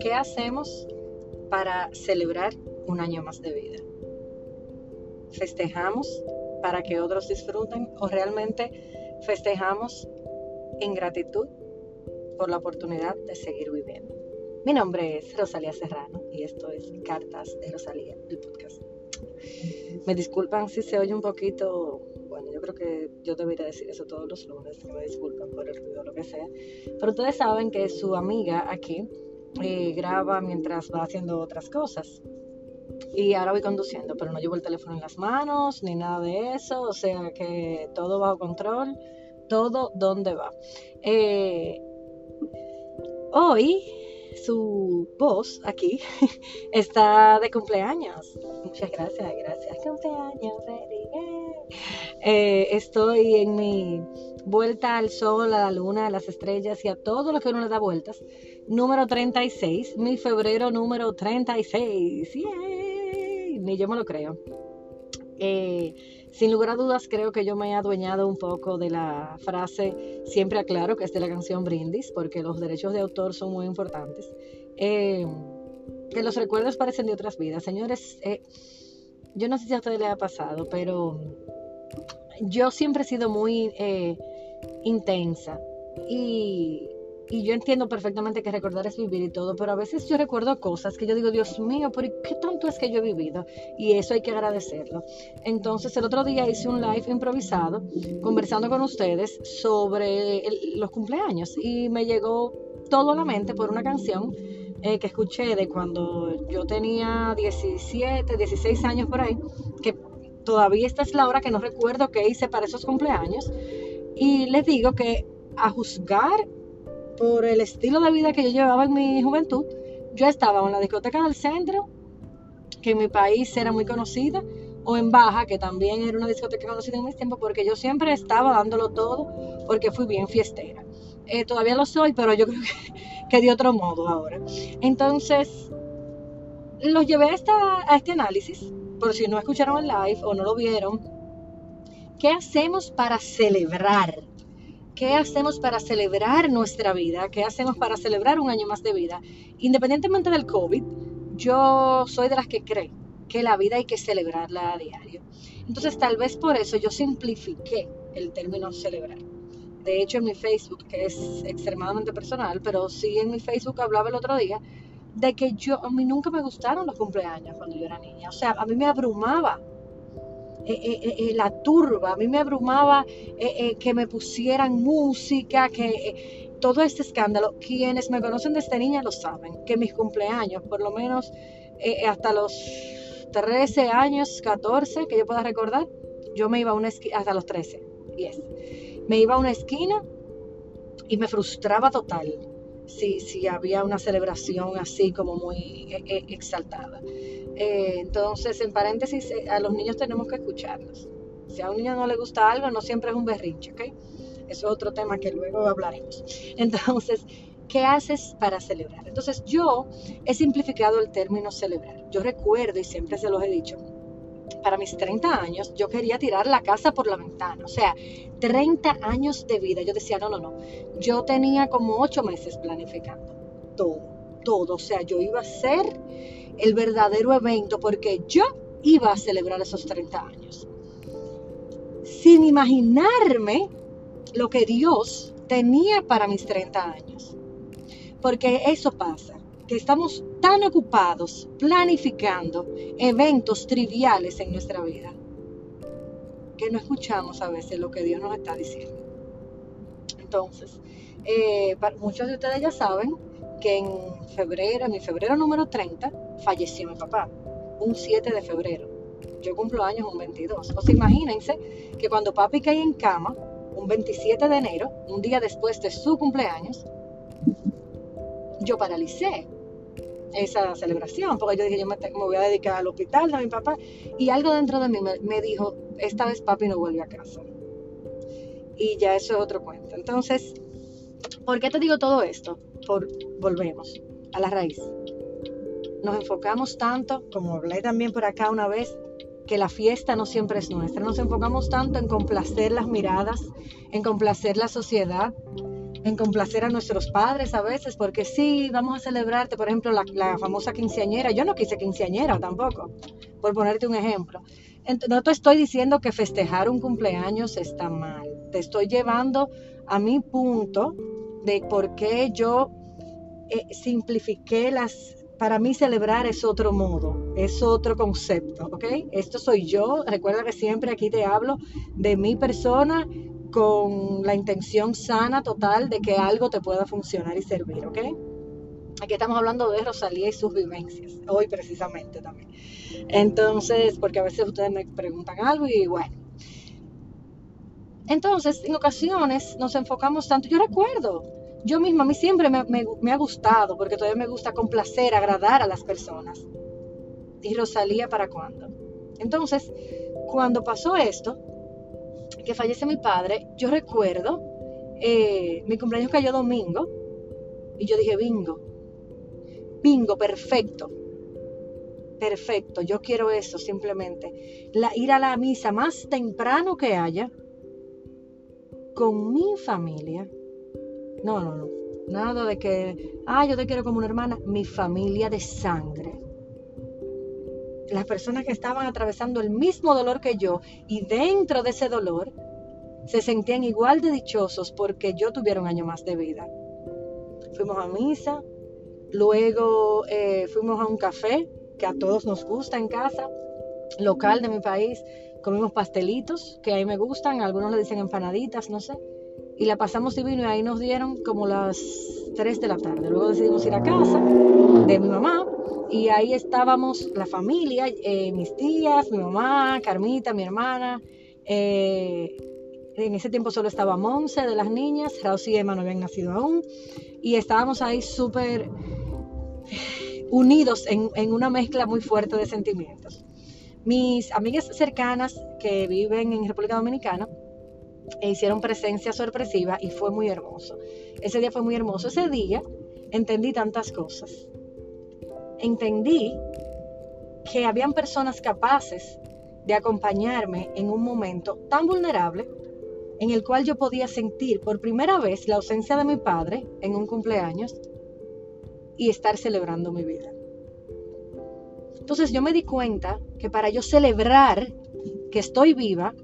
¿qué hacemos para celebrar un año más de vida? ¿Festejamos para que otros disfruten o realmente festejamos en gratitud por la oportunidad de seguir viviendo? Mi nombre es Rosalía Serrano y esto es Cartas de Rosalía, el podcast. Me disculpan si se oye un poquito, bueno, yo creo que yo debería decir eso todos los lunes, que me disculpan por el ruido o lo que sea, pero ustedes saben que su amiga aquí eh, graba mientras va haciendo otras cosas. Y ahora voy conduciendo, pero no llevo el teléfono en las manos ni nada de eso, o sea que todo bajo control, todo donde va. Eh, hoy su voz aquí está de cumpleaños. Muchas gracias, gracias. Cumpleaños, eh, estoy en mi vuelta al sol, a la luna, a las estrellas y a todo lo que uno le da vueltas. Número 36, mi febrero número 36. Ni yo me lo creo. Eh, sin lugar a dudas, creo que yo me he adueñado un poco de la frase siempre aclaro que es de la canción Brindis, porque los derechos de autor son muy importantes. Eh, que los recuerdos parecen de otras vidas. Señores, eh, yo no sé si a ustedes les ha pasado, pero yo siempre he sido muy intensa y y yo entiendo perfectamente que recordar es vivir y todo, pero a veces yo recuerdo cosas que yo digo, Dios mío, pero ¿qué tanto es que yo he vivido? Y eso hay que agradecerlo. Entonces el otro día hice un live improvisado conversando con ustedes sobre los cumpleaños y me llegó todo a la mente por una canción eh, que escuché de cuando yo tenía 17, 16 años por ahí, que todavía esta es la hora que no recuerdo qué hice para esos cumpleaños. Y les digo que a juzgar por el estilo de vida que yo llevaba en mi juventud, yo estaba en la discoteca del centro, que en mi país era muy conocida, o en Baja, que también era una discoteca conocida en mis tiempos, porque yo siempre estaba dándolo todo, porque fui bien fiestera. Eh, todavía lo soy, pero yo creo que, de otro modo ahora. Entonces, los llevé a, a este análisis, por si no escucharon el live o no lo vieron. ¿Qué hacemos para celebrar ¿Qué hacemos para celebrar nuestra vida? ¿Qué hacemos para celebrar un año más de vida? Independientemente del COVID, yo soy de las que cree que la vida hay que celebrarla a diario. Entonces, tal vez por eso yo simplifiqué el término celebrar. De hecho, en mi Facebook, que es extremadamente personal, pero sí en mi Facebook hablaba el otro día de que yo a mí nunca me gustaron los cumpleaños cuando yo era niña. O sea, a mí me abrumaba la turba, a mí me abrumaba que me pusieran música, que todo este escándalo. Quienes me conocen desde niña lo saben, que mis cumpleaños, por lo menos hasta los 13 años, 14, que yo pueda recordar, yo me iba a una esquina, hasta los 13, 10, me iba a una esquina y me frustraba total si, si había una celebración así como muy exaltada. Eh, entonces, en paréntesis, eh, a los niños tenemos que escucharlos. Si a un niño no le gusta algo, no siempre es un berrinche, ¿ok? Eso es otro tema que luego hablaremos. Entonces, ¿qué haces para celebrar? Entonces, yo he simplificado el término celebrar. Yo recuerdo, y siempre se los he dicho, para mis 30 años, yo quería tirar la casa por la ventana. O sea, 30 años de vida. Yo decía, no, no, no. Yo tenía como 8 meses planificando todo, todo. O sea, yo iba a ser el verdadero evento porque yo iba a celebrar esos 30 años. Sin imaginarme lo que Dios tenía para mis 30 años. Porque eso pasa, que estamos tan ocupados planificando eventos triviales en nuestra vida, que no escuchamos a veces lo que Dios nos está diciendo. Entonces, eh, muchos de ustedes ya saben que en febrero, en mi febrero número 30, falleció mi papá, un 7 de febrero. Yo cumplo años un 22. O sea, imagínense que cuando papi cae en cama, un 27 de enero, un día después de su cumpleaños, yo paralicé esa celebración, porque yo dije, yo me, voy a dedicar al hospital de mi papá, y algo dentro de mí me, me dijo, esta vez papi no vuelve a casa. Y ya eso es otro cuento. Entonces, ¿por qué te digo todo esto? Por, volvemos a la raíz nos enfocamos tanto, como hablé también por acá una vez, que la fiesta no siempre es nuestra. Nos enfocamos tanto en complacer las miradas, en complacer la sociedad, en complacer a nuestros padres a veces, porque sí, vamos a celebrarte, por ejemplo, la, famosa quinceañera. Yo no quise quinceañera tampoco, por ponerte un ejemplo. no te estoy diciendo que festejar un cumpleaños está mal, te estoy llevando a mi punto de por qué yo eh, simplifiqué las... Para mí celebrar es otro modo, es otro concepto, ¿ok? Esto soy yo, recuerda que siempre aquí te hablo de mi persona con la intención sana total de que algo te pueda funcionar y servir, ¿ok? Aquí estamos hablando de Rosalía y sus vivencias, hoy precisamente también. Entonces, porque a veces ustedes me preguntan algo y bueno. Entonces, en ocasiones nos enfocamos tanto, yo recuerdo, yo misma, a mí siempre me, ha gustado, porque todavía me gusta complacer, agradar a las personas. ¿Y Rosalía para cuándo? Entonces, cuando pasó esto, que fallece mi padre, yo recuerdo, eh, mi cumpleaños cayó domingo, y yo dije, bingo, bingo, perfecto, perfecto, yo quiero eso simplemente, ir a la misa más temprano que haya, con mi familia, no, no, no. Nada de que, ah, yo te quiero como una hermana. Mi familia de sangre. Las personas que estaban atravesando el mismo dolor que yo y dentro de ese dolor se sentían igual de dichosos porque yo tuviera un año más de vida. Fuimos a misa, luego eh, fuimos a un café que a todos nos gusta en casa, local de mi país. Comimos pastelitos que a mí me gustan, algunos le dicen empanaditas, no sé y la pasamos divino y ahí nos dieron como las 3 de la tarde. Luego decidimos ir a casa de mi mamá y ahí estábamos la familia, eh, mis tías, mi mamá, Carmita, mi hermana. Eh, en ese tiempo solo estaba Monse de las niñas, Rosy y Emma no habían nacido aún y estábamos ahí súper unidos en, en una mezcla muy fuerte de sentimientos. Mis amigas cercanas que viven en República Dominicana, e hicieron presencia sorpresiva y fue muy hermoso. Ese día fue muy hermoso. Ese día entendí tantas cosas. Entendí que habían personas capaces de acompañarme en un momento tan vulnerable en el cual yo podía sentir por primera vez la ausencia de mi padre en un cumpleaños y estar celebrando mi vida. Entonces yo me di cuenta que para yo celebrar que estoy viva,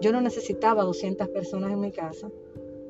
yo no necesitaba 200 personas en mi casa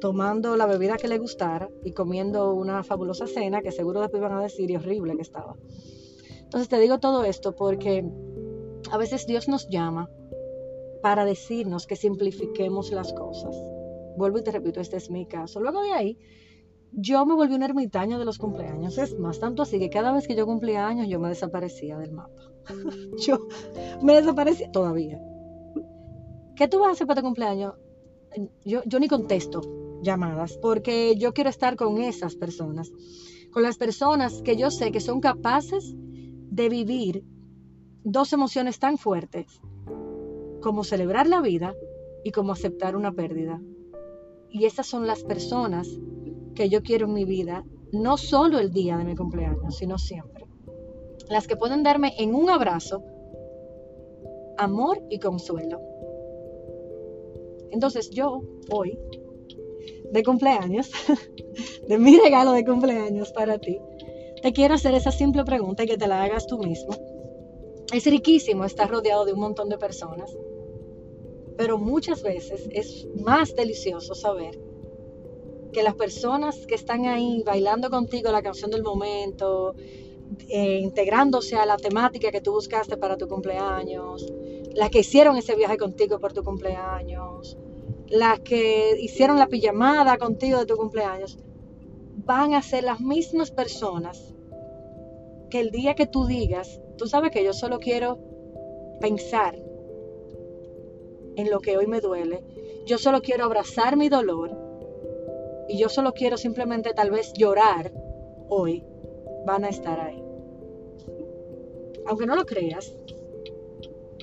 tomando la bebida que le gustara y comiendo una fabulosa cena que seguro después iban a decir y horrible que estaba. Entonces te digo todo esto porque a veces Dios nos llama para decirnos que simplifiquemos las cosas. Vuelvo y te repito, este es mi caso. Luego de ahí, yo me volví una ermitaña de los cumpleaños. Es más, tanto así que cada vez que yo cumplía años, yo me desaparecía del mapa. yo me desaparecía todavía. ¿qué tú vas a hacer para tu cumpleaños? Yo, yo ni contesto llamadas porque yo quiero estar con esas personas, con las personas que yo sé que son capaces de vivir dos emociones tan fuertes como celebrar la vida y como aceptar una pérdida. Y esas son las personas que yo quiero en mi vida, no solo el día de mi cumpleaños, sino siempre. Las que pueden darme en un abrazo amor y consuelo. Entonces yo hoy, de cumpleaños, de mi regalo de cumpleaños para ti, te quiero hacer esa simple pregunta y que te la hagas tú mismo. Es riquísimo estar rodeado de un montón de personas, pero muchas veces es más delicioso saber que las personas que están ahí bailando contigo la canción del momento, eh, integrándose a la temática que tú buscaste para tu cumpleaños, las que hicieron ese viaje contigo por tu cumpleaños, las que hicieron la pijamada contigo de tu cumpleaños, van a ser las mismas personas que el día que tú digas, tú sabes que yo solo quiero pensar en lo que hoy me duele, yo solo quiero abrazar mi dolor y yo solo quiero simplemente tal vez llorar hoy, van a estar ahí. Aunque no lo creas,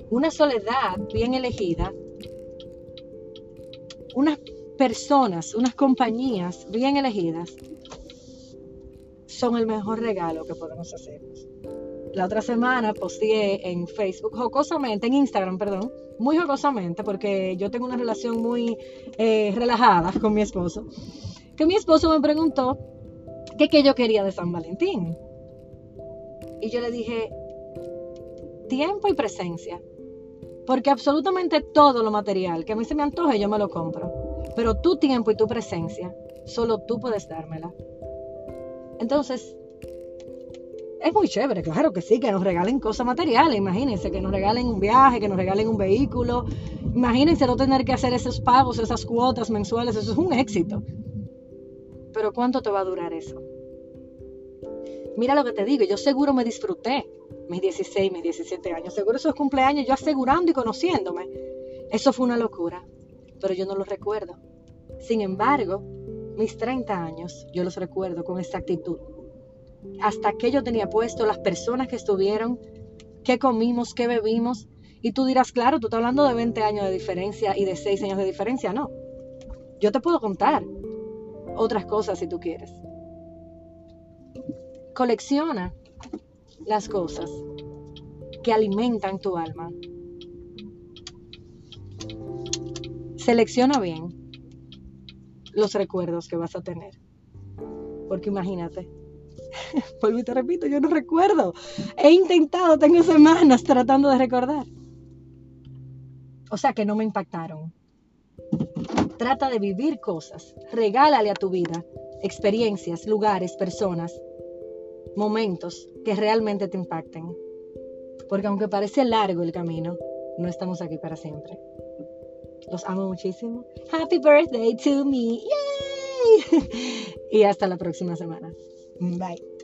una soledad bien elegida, unas personas, unas compañías bien elegidas, son el mejor regalo que podemos hacernos. La otra semana posteé en Facebook, jocosamente, en Instagram, perdón, muy jocosamente, porque yo tengo una relación muy eh, relajada con mi esposo. que mi esposo me preguntó que qué yo quería de San Valentín. Y yo le dije, tiempo y presencia. Porque absolutamente todo lo material que a mí se me antoje, yo me lo compro. Pero tu tiempo y tu presencia, solo tú puedes dármela. Entonces, es muy chévere, claro que sí, que nos regalen cosas materiales. Imagínense que nos regalen un viaje, que nos regalen un vehículo. Imagínense no tener que hacer esos pagos, esas cuotas mensuales. Eso es un éxito. Pero ¿cuánto te va a durar eso? Mira lo que te digo, yo seguro me disfruté mis 16, mis 17 años. Seguro esos cumpleaños yo asegurando y conociéndome. Eso fue una locura, pero yo no lo recuerdo. Sin embargo, mis 30 años yo los recuerdo con exactitud. Hasta que yo tenía puesto, las personas que estuvieron, qué comimos, qué bebimos. Y tú dirás, claro, tú estás hablando de 20 años de diferencia y de 6 años de diferencia. No. Yo te puedo contar otras cosas si tú quieres. Colecciona las cosas que alimentan tu alma. Selecciona bien los recuerdos que vas a tener. Porque imagínate, vuelvo y te repito, yo no recuerdo. He intentado, tengo semanas tratando de recordar. O sea que no me impactaron. Trata de vivir cosas. Regálale a tu vida experiencias, lugares, personas momentos que realmente te impacten. Porque aunque parece largo el camino, no estamos aquí para siempre. Los amo muchísimo. Happy birthday to me. Yay! y hasta la próxima semana. Bye.